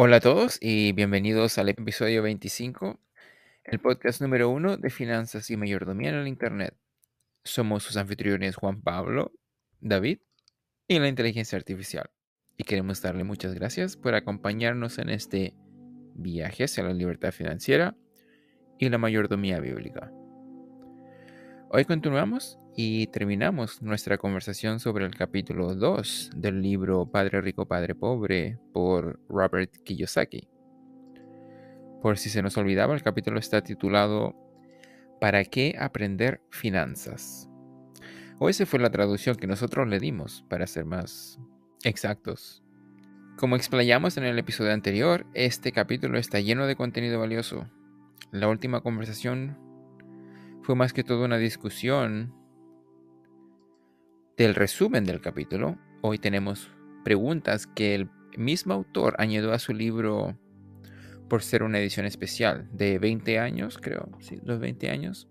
Hola a todos y bienvenidos al episodio 25, el podcast número uno de finanzas y mayordomía en el Internet. Somos sus anfitriones Juan Pablo, David y la inteligencia artificial. Y queremos darle muchas gracias por acompañarnos en este viaje hacia la libertad financiera y la mayordomía bíblica. Hoy continuamos y terminamos nuestra conversación sobre el capítulo 2 del libro Padre Rico, Padre Pobre por Robert Kiyosaki. Por si se nos olvidaba, el capítulo está titulado ¿Para qué aprender finanzas? O esa fue la traducción que nosotros le dimos, para ser más exactos. Como explayamos en el episodio anterior, este capítulo está lleno de contenido valioso. La última conversación fue más que todo una discusión del resumen del capítulo. Hoy tenemos preguntas que el mismo autor añadió a su libro por ser una edición especial de 20 años, creo, sí, los 20 años.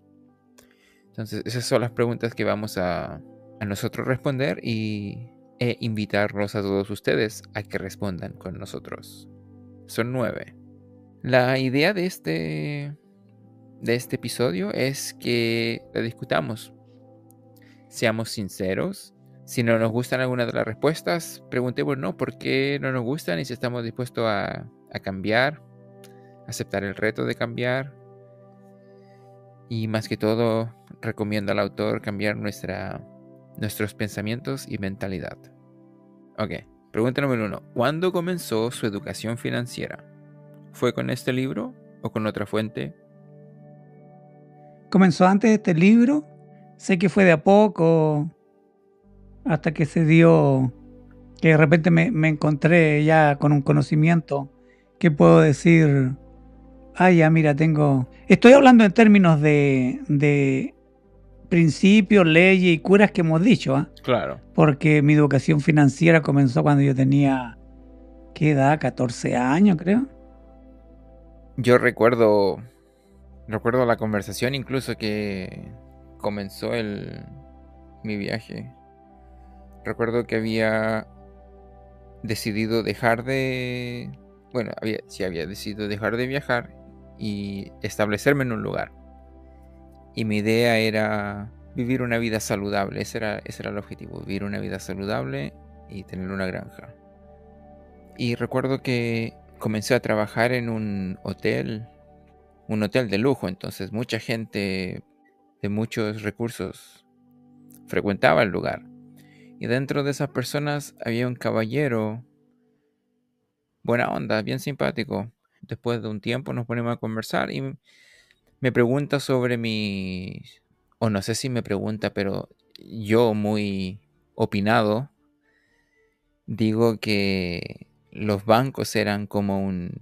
Entonces, esas son las preguntas que vamos a, a nosotros responder y e invitarlos a todos ustedes a que respondan con nosotros. Son nueve. La idea de este de este episodio es que la discutamos. Seamos sinceros. Si no nos gustan algunas de las respuestas, preguntemos no, por qué no nos gustan y si estamos dispuestos a, a cambiar, aceptar el reto de cambiar. Y más que todo, recomiendo al autor cambiar nuestra, nuestros pensamientos y mentalidad. Ok, pregunta número uno. ¿Cuándo comenzó su educación financiera? ¿Fue con este libro o con otra fuente? comenzó antes de este libro. Sé que fue de a poco, hasta que se dio, que de repente me, encontré ya con un conocimiento que puedo decir, ah, ya mira, tengo... Estoy hablando en términos de, de principios, leyes y curas que hemos dicho, ¿ah? Claro. Porque mi educación financiera comenzó cuando yo tenía, ¿qué edad? 14 años, creo. Yo recuerdo Recuerdo la conversación incluso que comenzó el, mi viaje. Recuerdo que había decidido dejar de... Bueno, había, sí había decidido dejar de viajar y establecerme en un lugar. Y mi idea era vivir una vida saludable. Ese era, ese era el objetivo, vivir una vida saludable y tener una granja. Y recuerdo que comencé a trabajar en un hotel un hotel de lujo, entonces mucha gente de muchos recursos frecuentaba el lugar. Y dentro de esas personas había un caballero, buena onda, bien simpático. Después de un tiempo nos ponemos a conversar y me pregunta sobre mi, o no sé si me pregunta, pero yo muy opinado, digo que los bancos eran como un,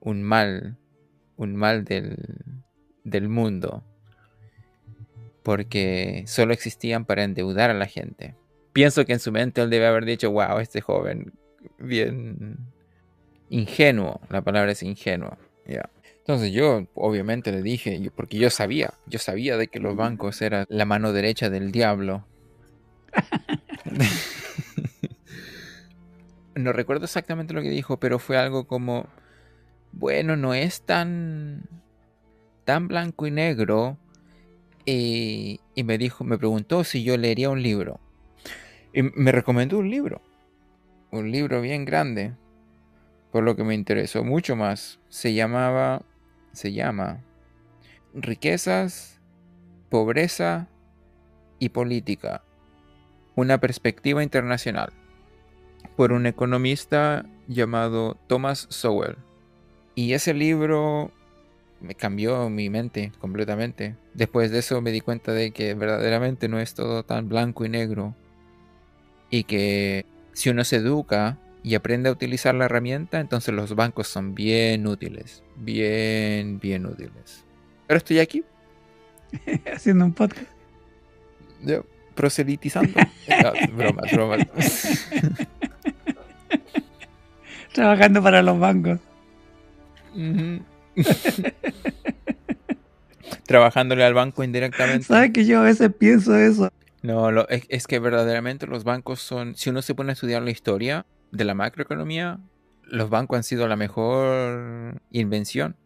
un mal un mal del, mundo, porque solo existían para endeudar a la gente. Pienso que en su mente él debe haber dicho, wow, este joven, bien ingenuo, la palabra es ingenuo. Entonces yo obviamente le dije, porque yo sabía, yo sabía de que los bancos eran la mano derecha del diablo. no recuerdo exactamente lo que dijo, pero fue algo como, bueno, no es tan, tan blanco y negro. Y, me dijo, me preguntó si yo leería un libro. Y me recomendó un libro. Un libro bien grande. Por lo que me interesó mucho más. Se llamaba, se llama Riquezas, Pobreza y Política. Una perspectiva internacional. Por un economista llamado Thomas Sowell. Y ese libro me cambió mi mente completamente. Después de eso me di cuenta de que verdaderamente no es todo tan blanco y negro. Y que si uno se educa y aprende a utilizar la herramienta, entonces los bancos son bien útiles. Bien, bien útiles. Pero estoy aquí. Haciendo un podcast. Yo, proselitizando. bromas, bromas. Trabajando para los bancos. Trabajándole al banco indirectamente. ¿Sabes que yo a veces pienso eso? No, es, que verdaderamente los bancos son, si uno se pone a estudiar la historia de la macroeconomía, los bancos han sido la mejor invención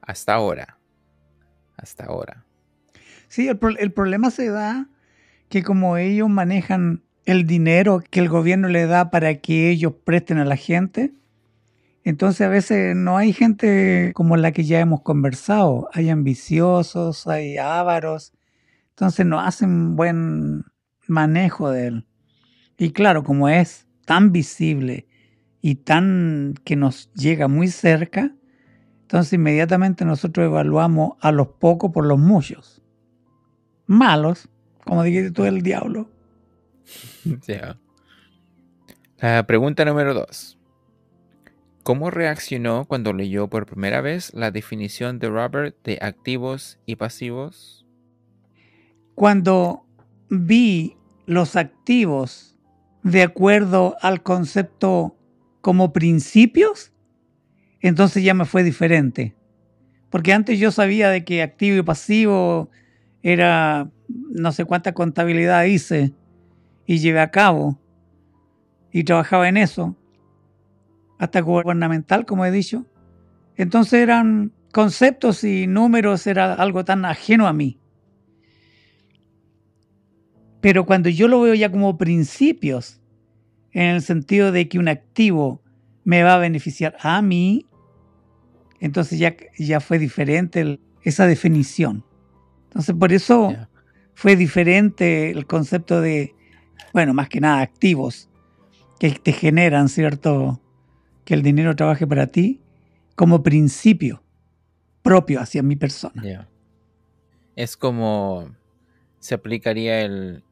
hasta ahora. Hasta ahora. Sí, el, el problema se da que como ellos manejan el dinero que el gobierno le da para que ellos presten a la gente, entonces a veces no hay gente como la que ya hemos conversado, hay ambiciosos, hay ávaros, entonces no hacen buen manejo de él. Y claro, como es tan visible y tan que nos llega muy cerca, entonces inmediatamente nosotros evaluamos a los pocos por los muchos. Malos, como dijiste tú, el diablo. La pregunta número dos. ¿Cómo reaccionó cuando leyó por primera vez la definición de Robert de activos y pasivos? Cuando vi los activos de acuerdo al concepto como principios, entonces ya me fue diferente. Porque antes yo sabía de que activo y pasivo era no sé cuánta contabilidad hice y llevé a cabo y trabajaba en eso hasta gubernamental, como he dicho. Entonces eran conceptos y números, era algo tan ajeno a mí. Pero cuando yo lo veo ya como principios, en el sentido de que un activo me va a beneficiar a mí, entonces ya, ya fue diferente esa definición. Entonces por eso fue diferente el concepto de, bueno, más que nada activos que te generan, ¿cierto? Que el dinero trabaje para ti como principio propio hacia mi persona. Es como se aplicaría el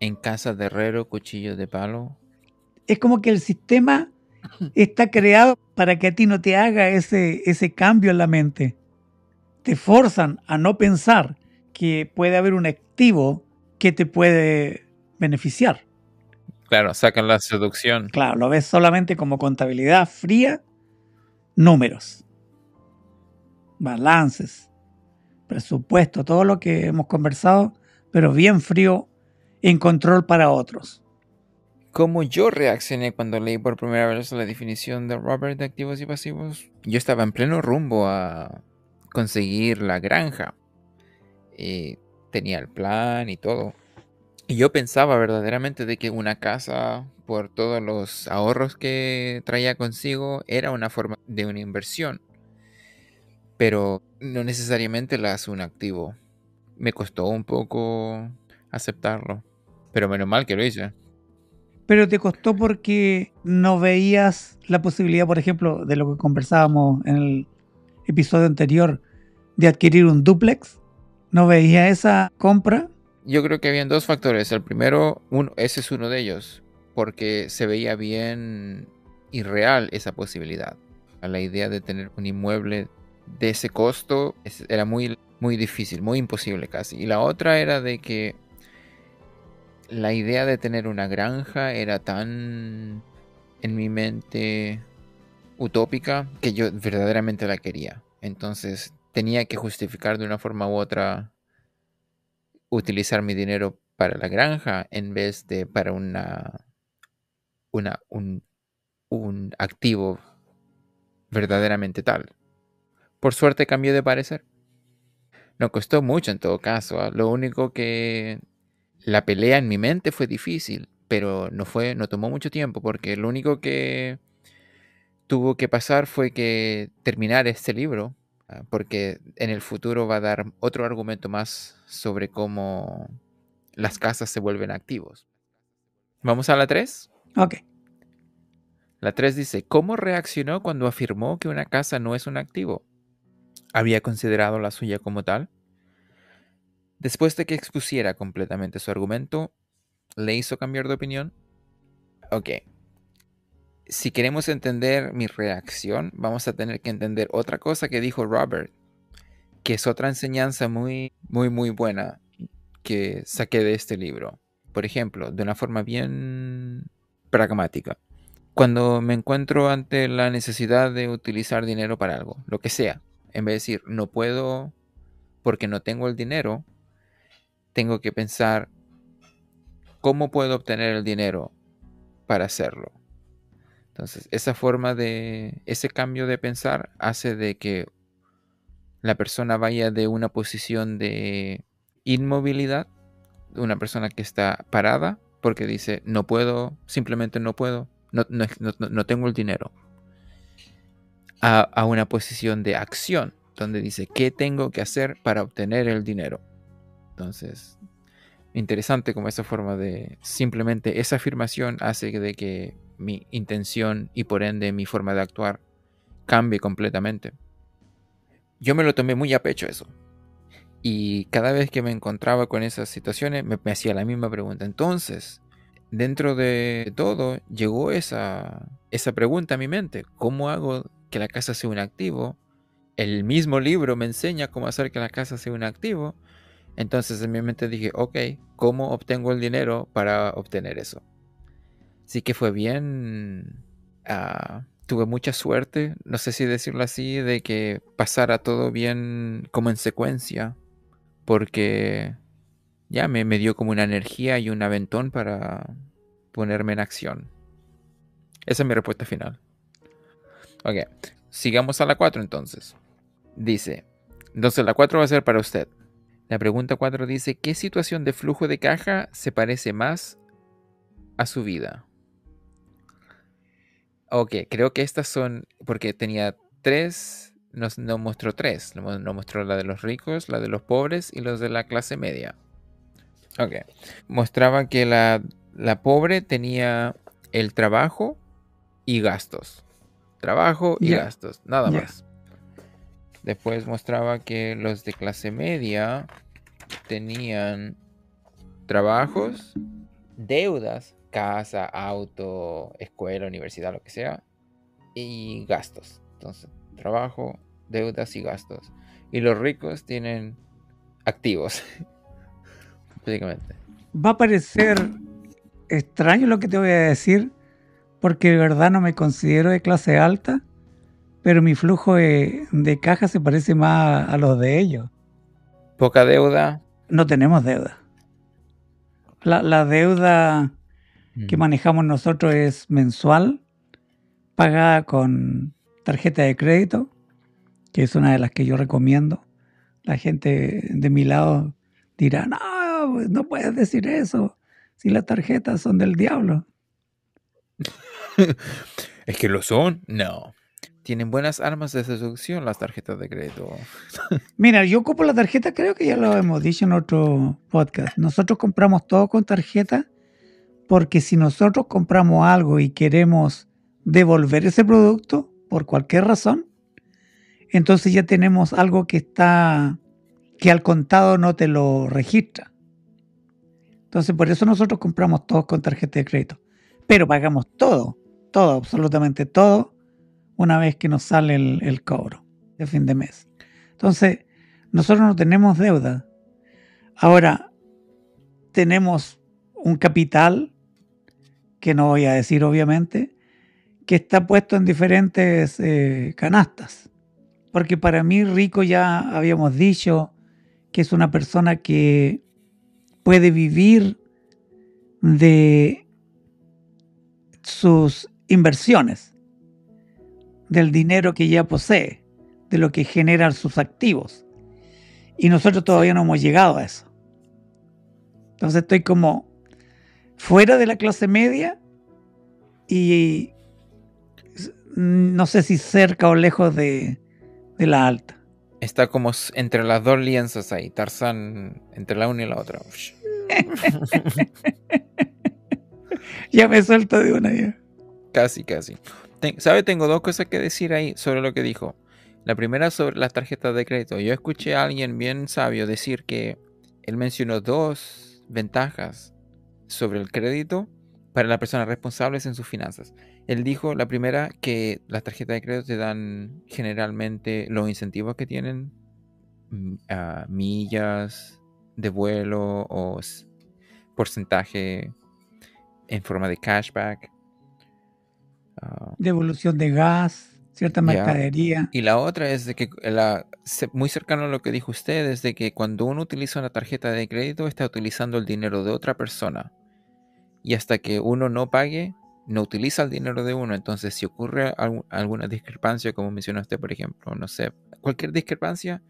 en casa de herrero, cuchillo de palo. Es como que el sistema está creado para que a ti no te haga ese, ese cambio en la mente. Te forzan a no pensar que puede haber un activo que te puede beneficiar. Claro, sacan la seducción. Claro, lo ves solamente como contabilidad fría, números, balances, presupuesto, todo lo que hemos conversado, pero bien frío en control para otros. ¿Cómo yo reaccioné cuando leí por primera vez la definición de Robert de activos y pasivos? Yo estaba en pleno rumbo a conseguir la granja. Y tenía el plan y todo. Y yo pensaba verdaderamente de que una casa, por todos los ahorros que traía consigo, era una forma de una inversión. Pero no necesariamente la hace un activo. Me costó un poco aceptarlo. Pero menos mal que lo hice. Pero te costó porque no veías la posibilidad, por ejemplo, de lo que conversábamos en el episodio anterior, de adquirir un duplex. ¿No veías esa compra? Yo creo que habían dos factores. El primero, ese es uno de ellos, porque se veía bien irreal esa posibilidad. La idea de tener un inmueble de ese costo era muy, muy difícil, muy imposible casi. Y la otra era de que la idea de tener una granja era tan en mi mente utópica que yo verdaderamente la quería. Entonces tenía que justificar de una forma u otra utilizar mi dinero para la granja en vez de para una, una un, un activo verdaderamente tal. Por suerte cambié de parecer. No costó mucho en todo caso. ¿ah? Lo único que la pelea en mi mente fue difícil, pero no fue, no tomó mucho tiempo porque lo único que tuvo que pasar fue que terminar este libro porque en el futuro va a dar otro argumento más sobre cómo las casas se vuelven activos. ¿Vamos a la 3? Ok. La 3 dice, ¿cómo reaccionó cuando afirmó que una casa no es un activo? ¿Había considerado la suya como tal? Después de que expusiera completamente su argumento, ¿le hizo cambiar de opinión? Ok si queremos entender mi reacción, vamos a tener que entender otra cosa que dijo Robert, que es otra enseñanza muy, muy, muy buena que saqué de este libro. Por ejemplo, de una forma bien pragmática. Cuando me encuentro ante la necesidad de utilizar dinero para algo, lo que sea, en vez de decir no puedo porque no tengo el dinero, tengo que pensar cómo puedo obtener el dinero para hacerlo Entonces, esa forma de, ese cambio de pensar hace de que la persona vaya de una posición de inmovilidad, una persona que está parada, porque dice, no puedo, simplemente no puedo, no, no, tengo el dinero, a, a una posición de acción, donde dice, ¿qué tengo que hacer para obtener el dinero? Entonces, interesante como esa forma de simplemente esa afirmación hace de que mi intención y por ende mi forma de actuar cambie completamente. Yo me lo tomé muy a pecho eso. Y cada vez que me encontraba con esas situaciones me, hacía la misma pregunta. Entonces, dentro de todo, llegó esa, esa pregunta a mi mente. ¿Cómo hago que la casa sea un activo? El mismo libro me enseña cómo hacer que la casa sea un activo. Entonces en mi mente dije, ok, ¿cómo obtengo el dinero para obtener eso? Así que fue bien... Ah, tuve mucha suerte, no sé si decirlo así, de que pasara todo bien como en secuencia. Porque ya me, me dio como una energía y un aventón para ponerme en acción. Esa es mi respuesta final. Ok, sigamos a la 4 entonces. Dice, entonces la 4 va a ser para usted. La pregunta 4 dice, ¿qué situación de flujo de caja se parece más a su vida? Ok, creo que estas son, porque tenía tres, nos, mostró tres. Nos, mostró la de los ricos, la de los pobres y los de la clase media. Ok, mostraba que la, pobre tenía el trabajo y gastos. Trabajo y gastos, nada más. Después mostraba que los de clase media tenían trabajos, deudas casa, auto, escuela, universidad, lo que sea, y gastos. Entonces, trabajo, deudas y gastos. Y los ricos tienen activos, básicamente. Va a parecer extraño lo que te voy a decir, porque de verdad no me considero de clase alta, pero mi flujo de, caja se parece más a los de ellos. Poca deuda. No tenemos deuda. La, la deuda que mm. manejamos nosotros es mensual, pagada con tarjeta de crédito, que es una de las que yo recomiendo. La gente de mi lado dirá, no, no puedes decir eso, si las tarjetas son del diablo. es que lo son, no. Tienen buenas armas de seducción las tarjetas de crédito. Mira, yo ocupo la tarjeta, creo que ya lo hemos dicho en otro podcast. Nosotros compramos todo con tarjeta porque si nosotros compramos algo y queremos devolver ese producto por cualquier razón, entonces ya tenemos algo que está, que al contado no te lo registra. Entonces por eso nosotros compramos todo con tarjeta de crédito. Pero pagamos todo, todo, absolutamente todo, una vez que nos sale el cobro de fin de mes. Entonces, nosotros no tenemos deuda. Ahora, tenemos un capital que no voy a decir obviamente, que está puesto en diferentes eh, canastas. Porque para mí Rico ya habíamos dicho que es una persona que puede vivir de sus inversiones, del dinero que ya posee, de lo que generan sus activos. Y nosotros todavía no hemos llegado a eso. Entonces estoy como fuera de la clase media y no sé si cerca o lejos de, la alta. Está como entre las dos lienzas ahí, Tarzán entre la una y la otra. ya me suelto de una ya. Casi, casi. ¿Sabe? Tengo dos cosas que decir ahí sobre lo que dijo. La primera sobre las tarjetas de crédito. Yo escuché a alguien bien sabio decir que él mencionó dos ventajas sobre el crédito para las personas responsables en sus finanzas. Él dijo, la primera, que las tarjetas de crédito te dan generalmente los incentivos que tienen, mm, millas de vuelo o porcentaje en forma de cashback. Ah, Devolución de gas, cierta mercadería. Y la otra es de que, la, muy cercano a lo que dijo usted, es de que cuando uno utiliza una tarjeta de crédito está utilizando el dinero de otra persona. Y hasta que uno no pague, no utiliza el dinero de uno. Entonces, si ocurre alguna discrepancia, como mencionaste, por ejemplo, no sé, cualquier discrepancia,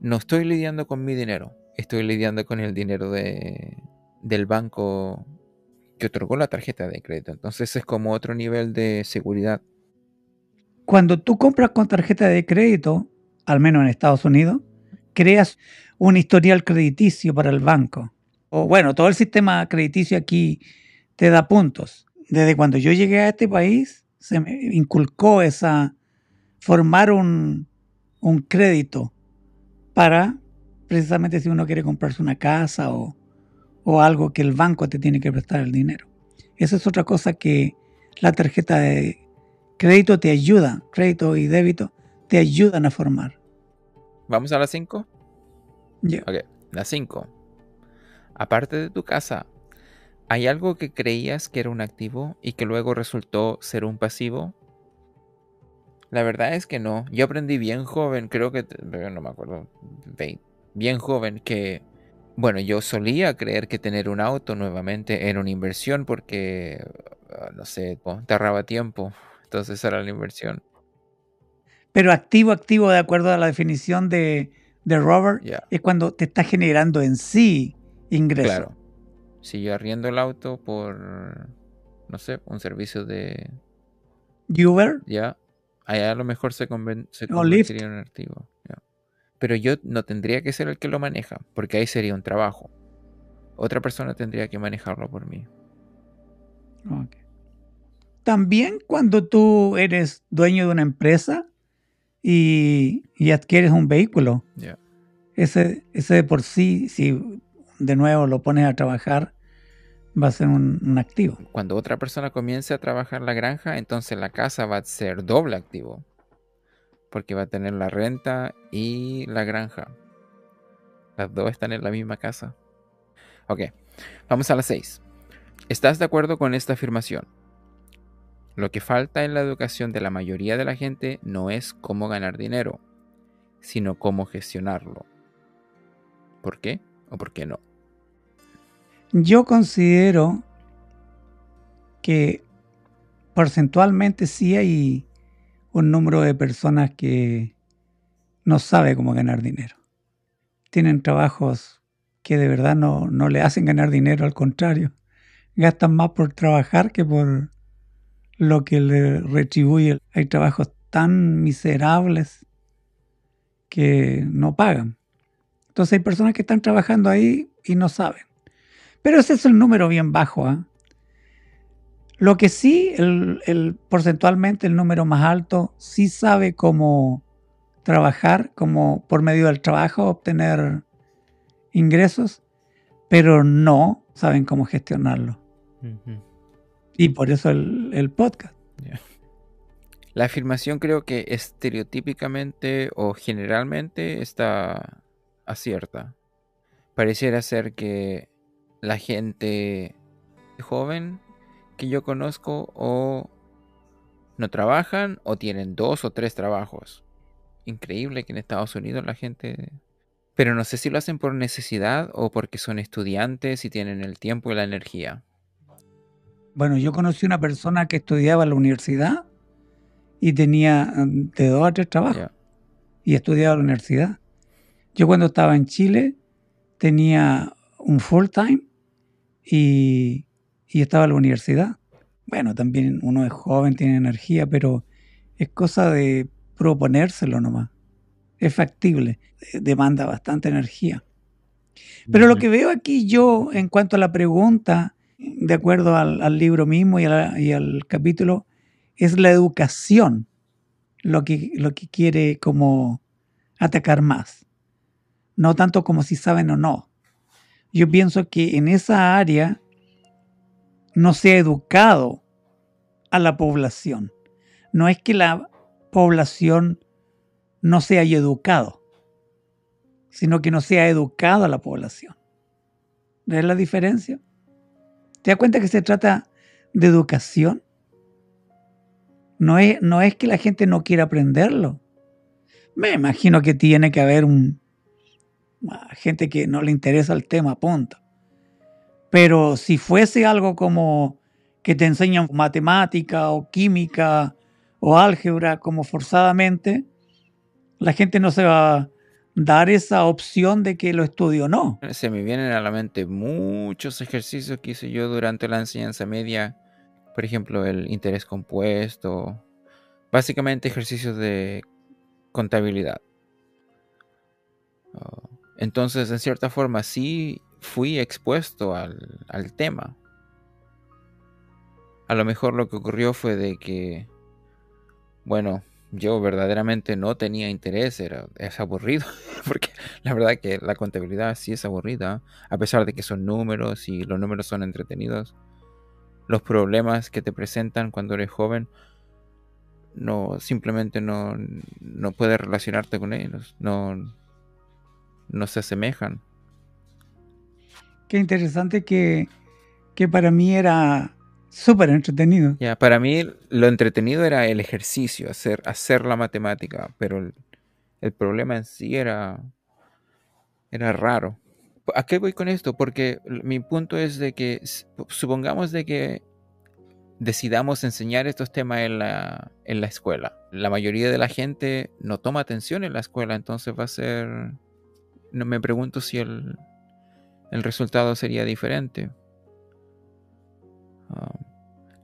no estoy lidiando con mi dinero, estoy lidiando con el dinero de, del banco que otorgó la tarjeta de crédito. Entonces es como otro nivel de seguridad. Cuando tú compras con tarjeta de crédito, al menos en Estados Unidos, creas un historial crediticio para el banco. O bueno, todo el sistema crediticio aquí te da puntos. Desde cuando yo llegué a este país, se me inculcó esa formar un, un crédito para precisamente si uno quiere comprarse una casa o, o algo que el banco te tiene que prestar el dinero. Esa es otra cosa que la tarjeta de crédito te ayuda, crédito y débito te ayudan a formar. ¿Vamos a las 5? Ya. Ok, las 5. Aparte de tu casa, ¿hay algo que creías que era un activo y que luego resultó ser un pasivo? La verdad es que no. Yo aprendí bien joven, creo que, no me acuerdo, bien joven, que, bueno, yo solía creer que tener un auto nuevamente era una inversión porque, ah, no sé, te ahorraba tiempo. Entonces era la inversión. Pero activo, activo, de acuerdo a la definición de, de Robert, es cuando te está generando en sí ingresos. Claro. Si yo arriendo el auto por, no sé, un servicio de... Uber. Ya, Allá a lo mejor se, convertiría en un activo. Pero yo no tendría que ser el que lo maneja, porque ahí sería un trabajo. Otra persona tendría que manejarlo por mí. También cuando tú eres dueño de una empresa y, adquieres un vehículo, ese, ese de por sí, si de nuevo lo pones a trabajar, va a ser un, activo. Cuando otra persona comience a trabajar la granja, entonces la casa va a ser doble activo. Porque va a tener la renta y la granja. Las dos están en la misma casa. Ok, vamos a las 6. ¿Estás de acuerdo con esta afirmación? Lo que falta en la educación de la mayoría de la gente no es cómo ganar dinero, sino cómo gestionarlo. ¿Por qué o por qué no? Yo considero que porcentualmente sí hay un número de personas que no sabe cómo ganar dinero. Tienen trabajos que de verdad no, no le hacen ganar dinero, al contrario, gastan más por trabajar que por lo que le retribuye. Hay trabajos tan miserables que no pagan. Entonces hay personas que están trabajando ahí y no saben. Pero ese es el número bien bajo. ¿ah? Lo que sí, el, porcentualmente el número más alto, sí sabe cómo trabajar, como por medio del trabajo obtener ingresos, pero no saben cómo gestionarlo. Y por eso el, podcast. La afirmación creo que estereotípicamente o generalmente está acierta. Pareciera ser que la gente joven que yo conozco o no trabajan o tienen dos o tres trabajos. Increíble que en Estados Unidos la gente... Pero no sé si lo hacen por necesidad o porque son estudiantes y tienen el tiempo y la energía. Bueno, yo conocí una persona que estudiaba en la universidad y tenía mm, de dos a tres trabajos. Y estudiaba en la universidad. Yo cuando estaba en Chile tenía un full time y, estaba en la universidad. Bueno, también uno es joven, tiene energía, pero es cosa de proponérselo nomás. Es factible, demanda bastante energía. Pero lo que veo aquí yo en cuanto a la pregunta, de acuerdo al, libro mismo y, al capítulo, es la educación lo que, lo que quiere como atacar más. No tanto como si saben o no, yo pienso que en esa área no se ha educado a la población. No es que la población no se haya educado, sino que no se ha educado a la población. ¿Ves la diferencia? ¿Te das cuenta que se trata de educación? No es, no es que la gente no quiera aprenderlo. Me imagino que tiene que haber un, gente que no le interesa el tema, punto. Pero si fuese algo como que te enseñan matemática o química o álgebra como forzadamente, la gente no se va dar esa opción de que lo estudie o no. Se me vienen a la mente muchos ejercicios que hice yo durante la enseñanza media, por ejemplo, el interés compuesto, básicamente ejercicios de contabilidad. Oh, entonces, en cierta forma, sí fui expuesto al, al tema. A lo mejor lo que ocurrió fue de que, bueno, yo verdaderamente no tenía interés, era, es aburrido, porque la verdad que la contabilidad sí es aburrida, a pesar de que son números y los números son entretenidos. Los problemas que te presentan cuando eres joven, no simplemente no, no puedes relacionarte con ellos, no, no se asemejan. Qué interesante que, que para mí era Súper entretenido. Ya, para mí lo entretenido era el ejercicio, hacer, hacer la matemática, pero el, problema en sí era, era raro. ¿A qué voy con esto? Porque mi punto es de que supongamos de que decidamos enseñar estos temas en la, en la escuela. La mayoría de la gente no toma atención en la escuela, entonces va a ser... No me pregunto si el, el resultado sería diferente. Um,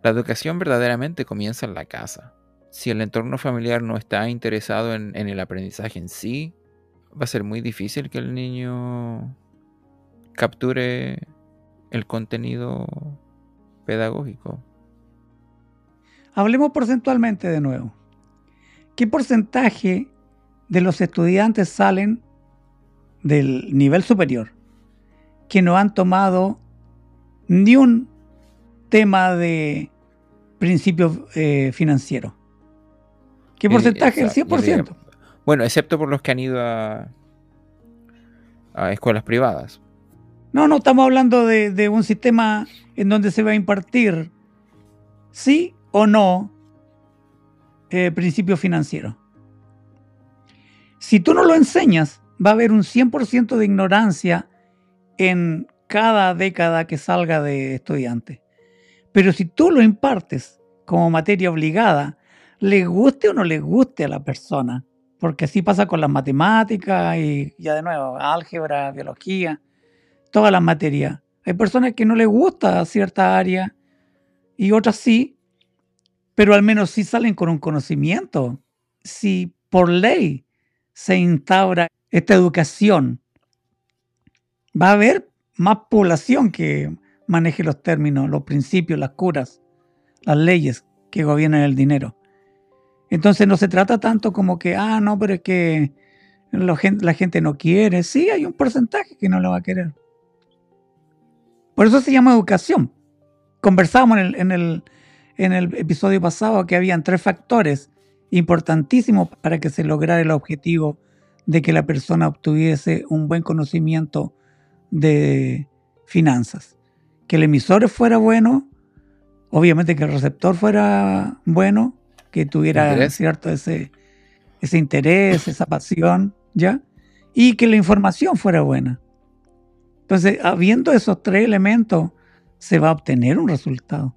la educación verdaderamente comienza en la casa. Si el entorno familiar no está interesado en, el aprendizaje en sí, va a ser muy difícil que el niño capture el contenido pedagógico. Hablemos porcentualmente de nuevo. ¿Qué porcentaje de los estudiantes salen del nivel superior que no han tomado ni un tema de principio eh, financiero. ¿Qué eh, porcentaje? el 100%. bueno, excepto por los que han ido a, escuelas privadas. No, no, estamos hablando de, un sistema en donde se va a impartir sí o no eh, principio financiero. Si tú no lo enseñas, va a haber un 100% de ignorancia en cada década que salga de estudiante. Pero si tú lo impartes como materia obligada, le guste o no le guste a la persona, porque así pasa con las matemáticas y ya de nuevo, álgebra, biología, todas las materias. Hay personas que no les gusta cierta área y otras sí, pero al menos sí salen con un conocimiento. Si por ley se instaura esta educación, va a haber más población que maneje los términos, los principios, las curas, las leyes que gobiernan el dinero. Entonces no se trata tanto como que, ah, no, pero es que la gente, no quiere. Sí, hay un porcentaje que no lo va a querer. Por eso se llama educación. Conversábamos en el, en el, en el episodio pasado que habían tres factores importantísimos para que se lograra el objetivo de que la persona obtuviese un buen conocimiento de finanzas que el emisor fuera bueno, obviamente que el receptor fuera bueno, que tuviera cierto ese, ese interés, esa pasión, ¿ya? Y que la información fuera buena. Entonces, habiendo esos tres elementos, se va a obtener un resultado.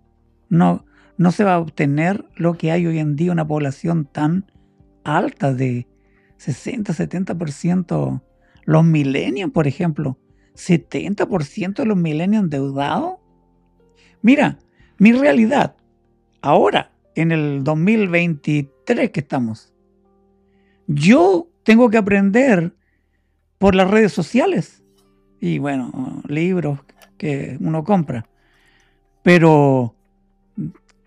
No, no se va a obtener lo que hay hoy en día, una población tan alta de 60, 70%. Los milenios, por ejemplo, 70% de los milenios endeudados. Mira, mi realidad, ahora, en el 2023 que estamos, yo tengo que aprender por las redes sociales y bueno, libros que uno compra. Pero,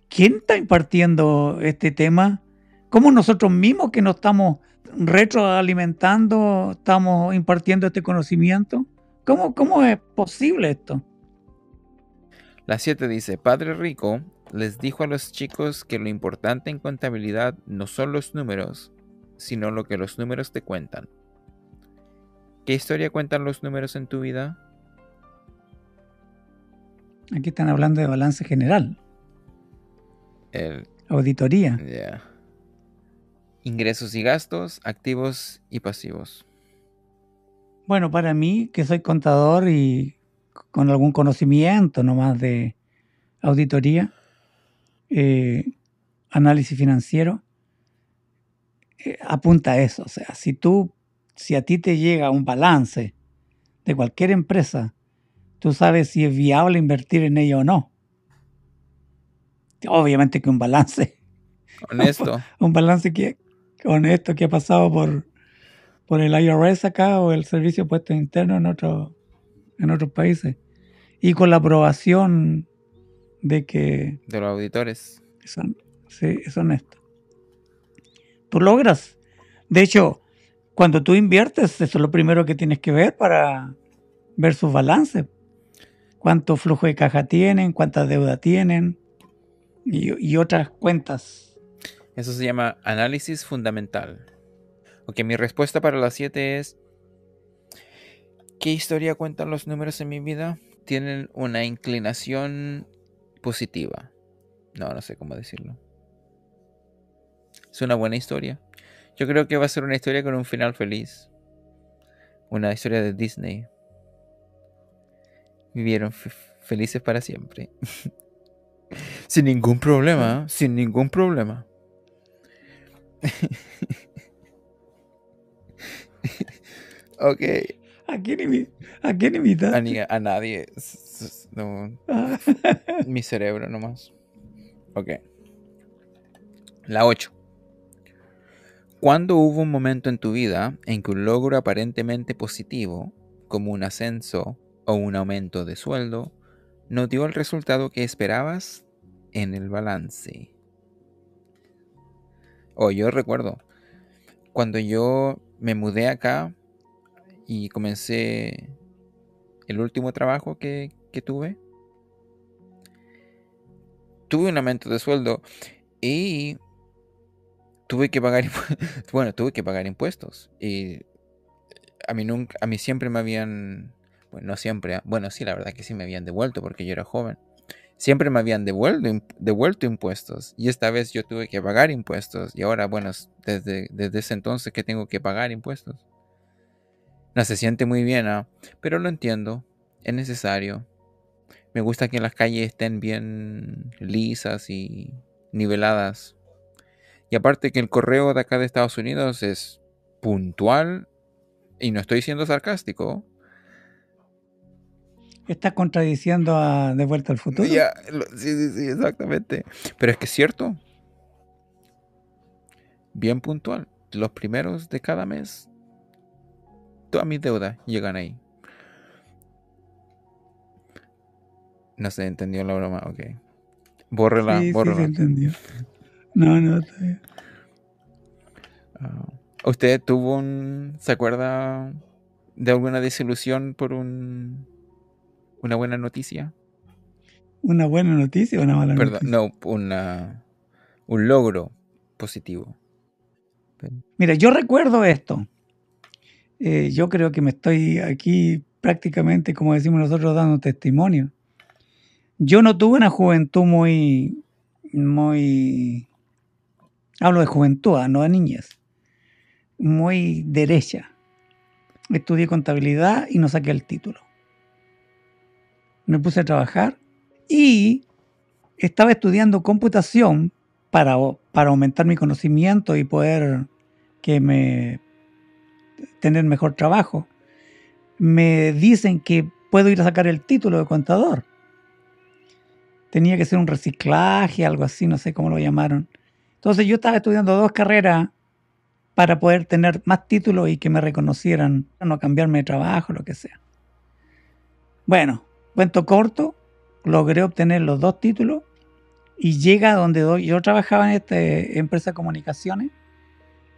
¿quién está impartiendo este tema? ¿Cómo nosotros mismos que nos estamos retroalimentando, estamos impartiendo este conocimiento? ¿Cómo, es posible esto? La 7 dice, Padre Rico les dijo a los chicos que lo importante en contabilidad no son los números, sino lo que los números te cuentan. ¿Qué historia cuentan los números en tu vida? Aquí están hablando de balance general. Auditoría. Ingresos y gastos, activos y pasivos. Bueno, para mí, que soy contador y con algún conocimiento nomás de auditoría, eh, análisis financiero, eh, apunta a eso. O sea, si tú, si a ti te llega un balance de cualquier empresa, tú sabes si es viable invertir en ella o no. Obviamente que un balance. Honesto. un balance que, honesto que ha pasado por, por el IRS acá o el Servicio de Puestos Internos en, otro, en otros países. Y con la aprobación de que... De los auditores. sí, es honesto. Tú logras. De hecho, cuando tú inviertes, eso es lo primero que tienes que ver para ver sus balances. Cuánto flujo de caja tienen, cuánta deuda tienen y, otras cuentas. Eso se llama análisis fundamental. Ok, mi respuesta para las 7 es... ¿Qué historia cuentan los números en mi vida? Tienen una inclinación positiva. No, no sé cómo decirlo. Es una buena historia. Yo creo que va a ser una historia con un final feliz. Una historia de Disney. Vivieron felices para siempre. sin ningún problema, sin ningún problema. ok. ¿A quién, ¿A quién? A, nadie. mi cerebro nomás. Ok. La 8. ¿Cuándo hubo un momento en tu vida en que un logro aparentemente positivo, como un ascenso o un aumento de sueldo, no dio el resultado que esperabas en el balance? O oh, yo recuerdo, cuando yo me mudé acá y comencé el último trabajo que, que tuve, tuve un aumento de sueldo y tuve que pagar bueno, tuve que pagar impuestos. Y a mí nunca a mí siempre me habían bueno, no siempre, ah, bueno, sí, la verdad que sí me habían devuelto porque yo era joven. Siempre me habían devuelto, devuelto impuestos y esta vez yo tuve que pagar impuestos y ahora, bueno, desde, desde ese entonces que tengo que pagar impuestos. No se siente muy bien, ¿ah? pero lo entiendo, es necesario. Me gusta que las calles estén bien lisas y niveladas. Y aparte que el correo de acá de Estados Unidos es puntual y no estoy siendo sarcástico. Estás contradiciendo a De Vuelta al Futuro. sí, sí, sí, exactamente. Pero es que es cierto. Bien puntual. Los primeros de cada mes, todas mis deudas llegan ahí. No se entendió la broma, ok. Bórrela, sí, bórrela. Sí, se entendió. No, no, está bien. Ah, ¿Usted tuvo un. ¿Se acuerda de alguna desilusión por un. Una buena noticia? ¿Una buena noticia o una mala Perdón, No, una, un logro positivo. Mira, yo recuerdo esto. Eh, yo creo que me estoy aquí prácticamente, como decimos nosotros, dando testimonio. Yo no tuve una juventud muy, muy, hablo de juventud, ah, no de niñez, muy derecha. Estudié contabilidad y no saqué el título. Me puse a trabajar y estaba estudiando computación para, para aumentar mi conocimiento y poder que me tener mejor trabajo. Me dicen que puedo ir a sacar el título de contador tenía que ser un reciclaje, algo así, no sé cómo lo llamaron. Entonces yo estaba estudiando dos carreras para poder tener más títulos y que me reconocieran, no cambiarme de trabajo, lo que sea. Bueno, cuento corto, logré obtener los dos títulos y llega donde yo trabajaba en esta empresa de comunicaciones,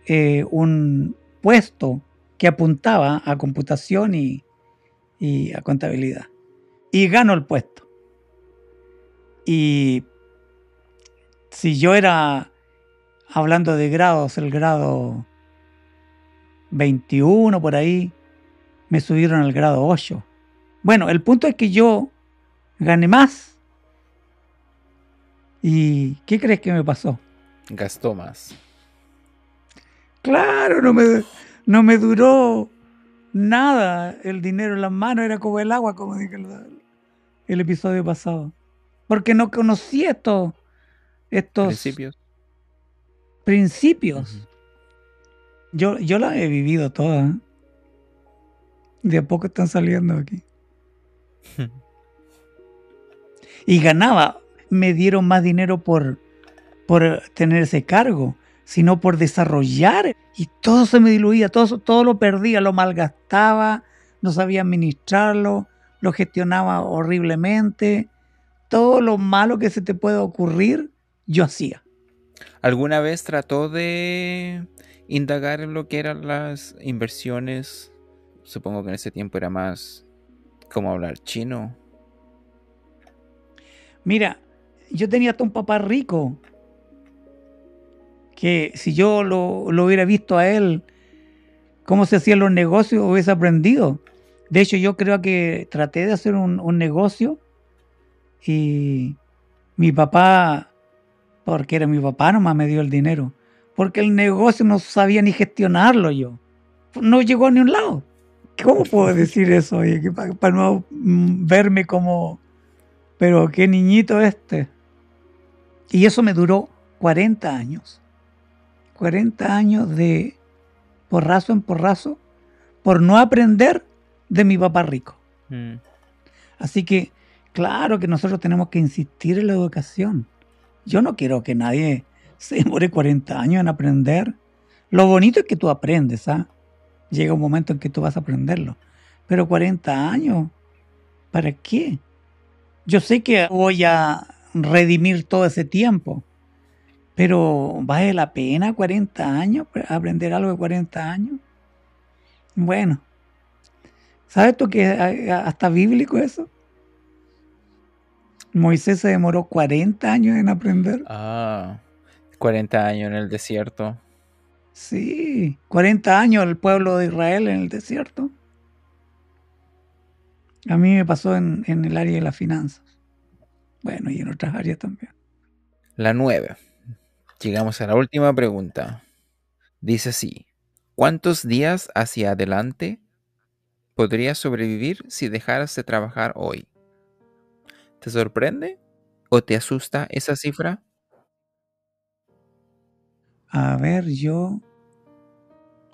eh, un puesto que apuntaba a computación y, y a contabilidad. Y gano el puesto. Y si yo era, hablando de grados, el grado 21 por ahí, me subieron al grado 8. Bueno, el punto es que yo gané más. ¿Y qué crees que me pasó? Gastó más. Claro, no me, no me duró nada el dinero en las manos, era como el agua, como dije el episodio pasado porque no conocí esto, estos Principios. principios. Yo, yo las he vivido todas. De a poco están saliendo aquí. Y ganaba. Me dieron más dinero por, por tener ese cargo, sino por desarrollar. Y todo se me diluía, todo, todo lo perdía, lo malgastaba, no sabía administrarlo, lo gestionaba horriblemente. Todo lo malo que se te puede ocurrir, yo hacía. ¿Alguna vez trató de indagar en lo que eran las inversiones? Supongo que en ese tiempo era más como hablar chino. Mira, yo tenía hasta un papá rico que si yo lo, lo hubiera visto a él, cómo se hacían los negocios, hubiese aprendido. De hecho, yo creo que traté de hacer un, negocio y mi papá, porque era mi papá, nomás me dio el dinero. Porque el negocio no sabía ni gestionarlo yo. No llegó a ni un lado. ¿Cómo puedo decir eso? oye? Que pa- Para no verme como, pero qué niñito este. Y eso me duró 40 años. 40 años de porrazo en porrazo por no aprender de mi papá rico. Mm. Así que, claro que nosotros tenemos que insistir en la educación. Yo no quiero que nadie se demore 40 años en aprender. Lo bonito es que tú aprendes, ¿ah? Llega un momento en que tú vas a aprenderlo. Pero 40 años, ¿para qué? Yo sé que voy a redimir todo ese tiempo, pero ¿vale la pena 40 años aprender algo de 40 años? Bueno, ¿sabes tú que es hasta bíblico eso? Moisés se demoró 40 años en aprender. Ah, 40 años en el desierto. Sí, 40 años el pueblo de Israel en el desierto. A mí me pasó en, en el área de las finanzas. Bueno, y en otras áreas también. La 9. Llegamos a la última pregunta. Dice así, ¿cuántos días hacia adelante podrías sobrevivir si dejaras de trabajar hoy? ¿Te sorprende o te asusta esa cifra? A ver, yo...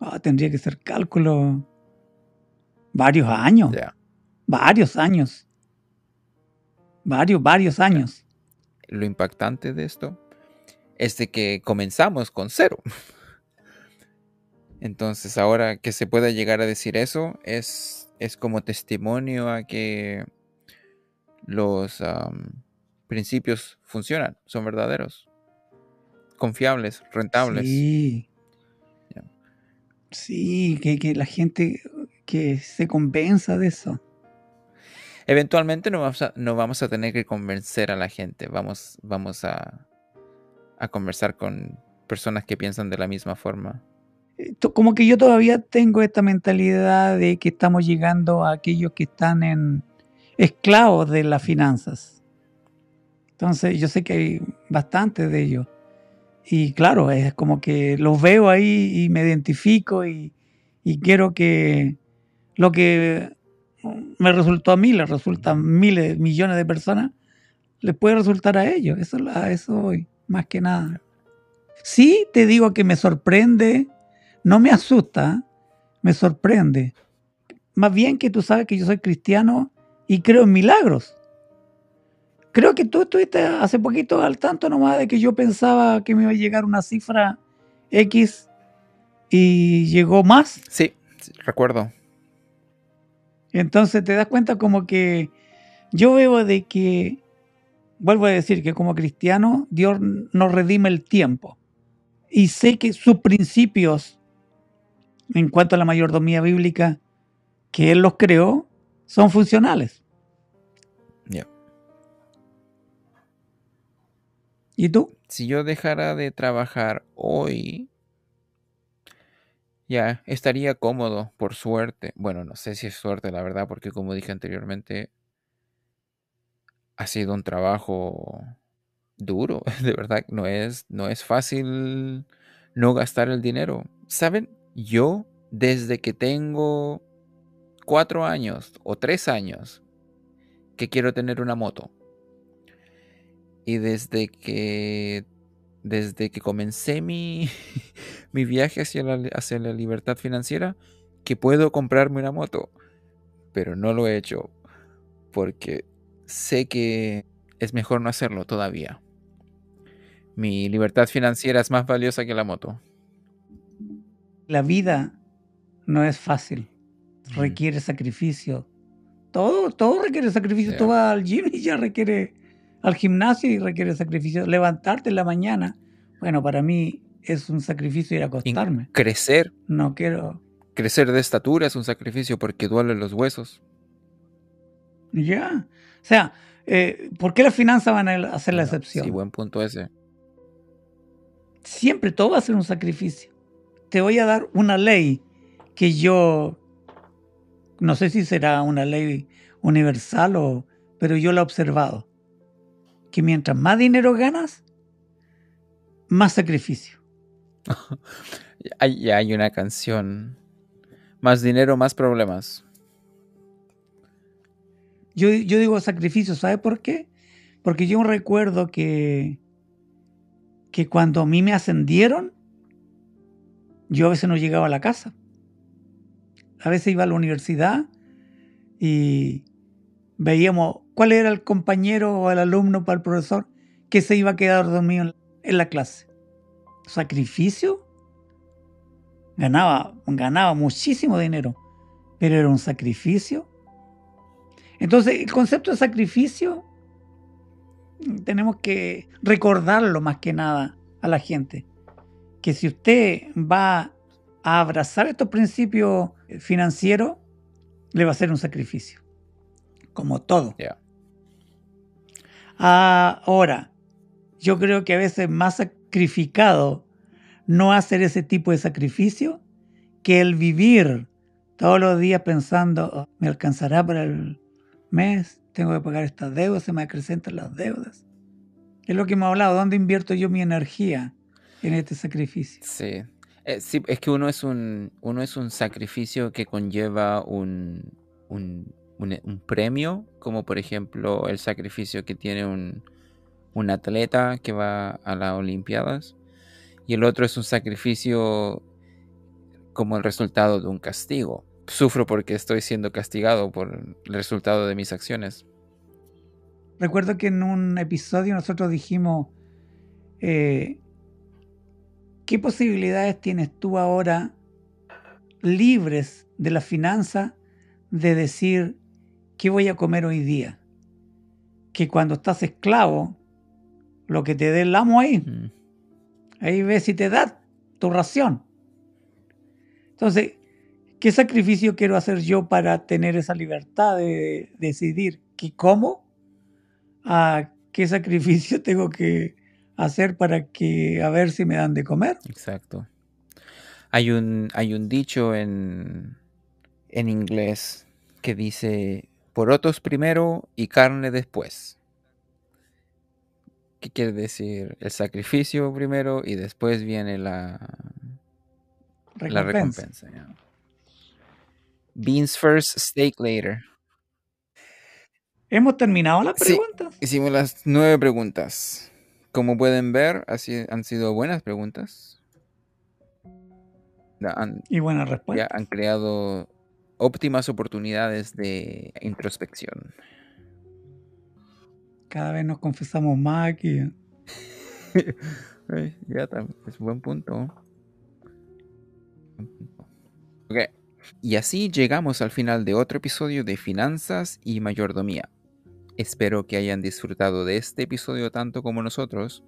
ah, tendría que ser cálculo... Varios años. Varios años. Varios, varios años. Lo impactante de esto es de que comenzamos con cero. Entonces ahora que se pueda llegar a decir eso es, es como testimonio a que los principios funcionan, son verdaderos, confiables, rentables. Sí. Sí, que, que la gente que se convenza de eso. Eventualmente no vamos, a, no vamos a tener que convencer a la gente, vamos, vamos a, a conversar con personas que piensan de la misma forma. Eh, Como que yo todavía tengo esta mentalidad de que estamos llegando a aquellos que están en esclavos de las finanzas. Entonces yo sé que hay bastantes de ellos. Y claro, es como que los veo ahí y me identifico y, y quiero que lo que me resultó a mí, le resulta a miles, millones de personas, les puede resultar a ellos. Eso, a eso voy, más que nada. Sí, te digo que me sorprende, no me asusta, me sorprende. Más bien que tú sabes que yo soy cristiano y creo en milagros. Creo que tú estuviste hace poquito al tanto nomás de que yo pensaba que me iba a llegar una cifra X y llegó más. Sí, sí, recuerdo. Entonces te das cuenta como que yo veo de que, vuelvo a decir que como cristiano, Dios nos redime el tiempo. Y sé que sus principios en cuanto a la mayordomía bíblica, que Él los creó, son funcionales. ¿Y tú? Si yo dejara de trabajar hoy, ya estaría cómodo, por suerte. Bueno, no sé si es suerte, la verdad, porque como dije anteriormente, ha sido un trabajo duro, de verdad, no es, no es fácil no gastar el dinero. ¿Saben? Yo, desde que tengo cuatro años o tres años, que quiero tener una moto. Y desde que desde que comencé mi, mi viaje hacia la, hacia la libertad financiera, que puedo comprarme una moto. Pero no lo he hecho porque sé que es mejor no hacerlo todavía. Mi libertad financiera es más valiosa que la moto. La vida no es fácil, requiere sacrificio. Todo, todo requiere sacrificio. Tú vas al gym y ya requiere al gimnasio y requiere sacrificio. Levantarte en la mañana, bueno, para mí es un sacrificio ir a acostarme. crecer. No quiero. Crecer de estatura es un sacrificio porque duelen los huesos. Ya. O sea, eh, ¿por qué las finanzas van a hacer la excepción? Sí, buen punto ese. Siempre todo va a ser un sacrificio. Te voy a dar una ley que yo, no sé si será una ley universal o, pero yo la he observado. Que mientras más dinero ganas, más sacrificio. hay, hay una canción. Más dinero, más problemas. Yo, yo digo sacrificio, ¿sabe por qué? Porque yo recuerdo que, que cuando a mí me ascendieron, yo a veces no llegaba a la casa. A veces iba a la universidad y veíamos cuál era el compañero o el alumno para el profesor que se iba a quedar dormido en la clase. Sacrificio. Ganaba, ganaba muchísimo dinero, pero era un sacrificio. Entonces, el concepto de sacrificio tenemos que recordarlo más que nada a la gente. Que si usted va a abrazar estos principios financieros, le va a ser un sacrificio. Como todo. Ahora, yo creo que a veces es más sacrificado no hacer ese tipo de sacrificio que el vivir todos los días pensando, oh, me alcanzará para el mes, tengo que pagar estas deudas, se me acrecentan las deudas. Es lo que hemos hablado, ¿dónde invierto yo mi energía en este sacrificio? Sí. Eh, sí, es que uno es un, uno es un sacrificio que conlleva un, un, un, premio, como por ejemplo el sacrificio que tiene un, un atleta que va a las Olimpiadas. Y el otro es un sacrificio como el resultado de un castigo. Sufro porque estoy siendo castigado por el resultado de mis acciones. Recuerdo que en un episodio nosotros dijimos, eh, ¿qué posibilidades tienes tú ahora libres de la finanza de decir qué voy a comer hoy día? Que cuando estás esclavo, lo que te dé el amo ahí, mm. ahí ves si te da tu ración. Entonces, ¿qué sacrificio quiero hacer yo para tener esa libertad de decidir qué como? ¿A qué sacrificio tengo que hacer para que a ver si me dan de comer? Exacto. Hay un, hay un dicho en, en inglés que dice porotos primero y carne después. ¿Qué quiere decir? El sacrificio primero y después viene la recompensa. La recompensa Beans first, steak later. ¿Hemos terminado las preguntas? hicimos las nueve preguntas. Como pueden ver, así han sido buenas preguntas. y buenas respuestas. Ya han creado óptimas oportunidades de introspección. Cada vez nos confesamos más aquí. ya es un buen punto. Ok. Y así llegamos al final de otro episodio de Finanzas y Mayordomía. Espero que hayan disfrutado de este episodio tanto como nosotros.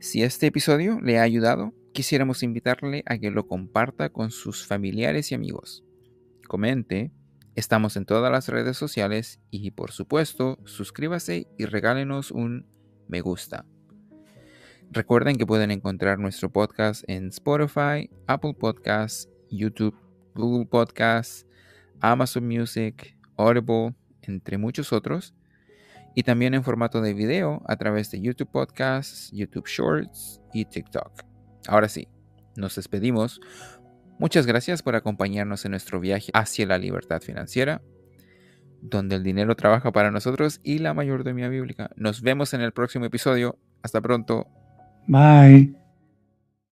Si este episodio le ha ayudado, quisiéramos invitarle a que lo comparta con sus familiares y amigos. Comente, estamos en todas las redes sociales y por supuesto suscríbase y regálenos un me gusta. Recuerden que pueden encontrar nuestro podcast en Spotify, Apple Podcasts, YouTube, Google Podcasts, Amazon Music, Audible, entre muchos otros, y también en formato de video a través de YouTube Podcasts, YouTube Shorts y TikTok. Ahora sí, nos despedimos. Muchas gracias por acompañarnos en nuestro viaje hacia la libertad financiera. donde el dinero trabaja para nosotros y la mayordomía bíblica. Nos vemos en el próximo episodio. Hasta pronto. Bye.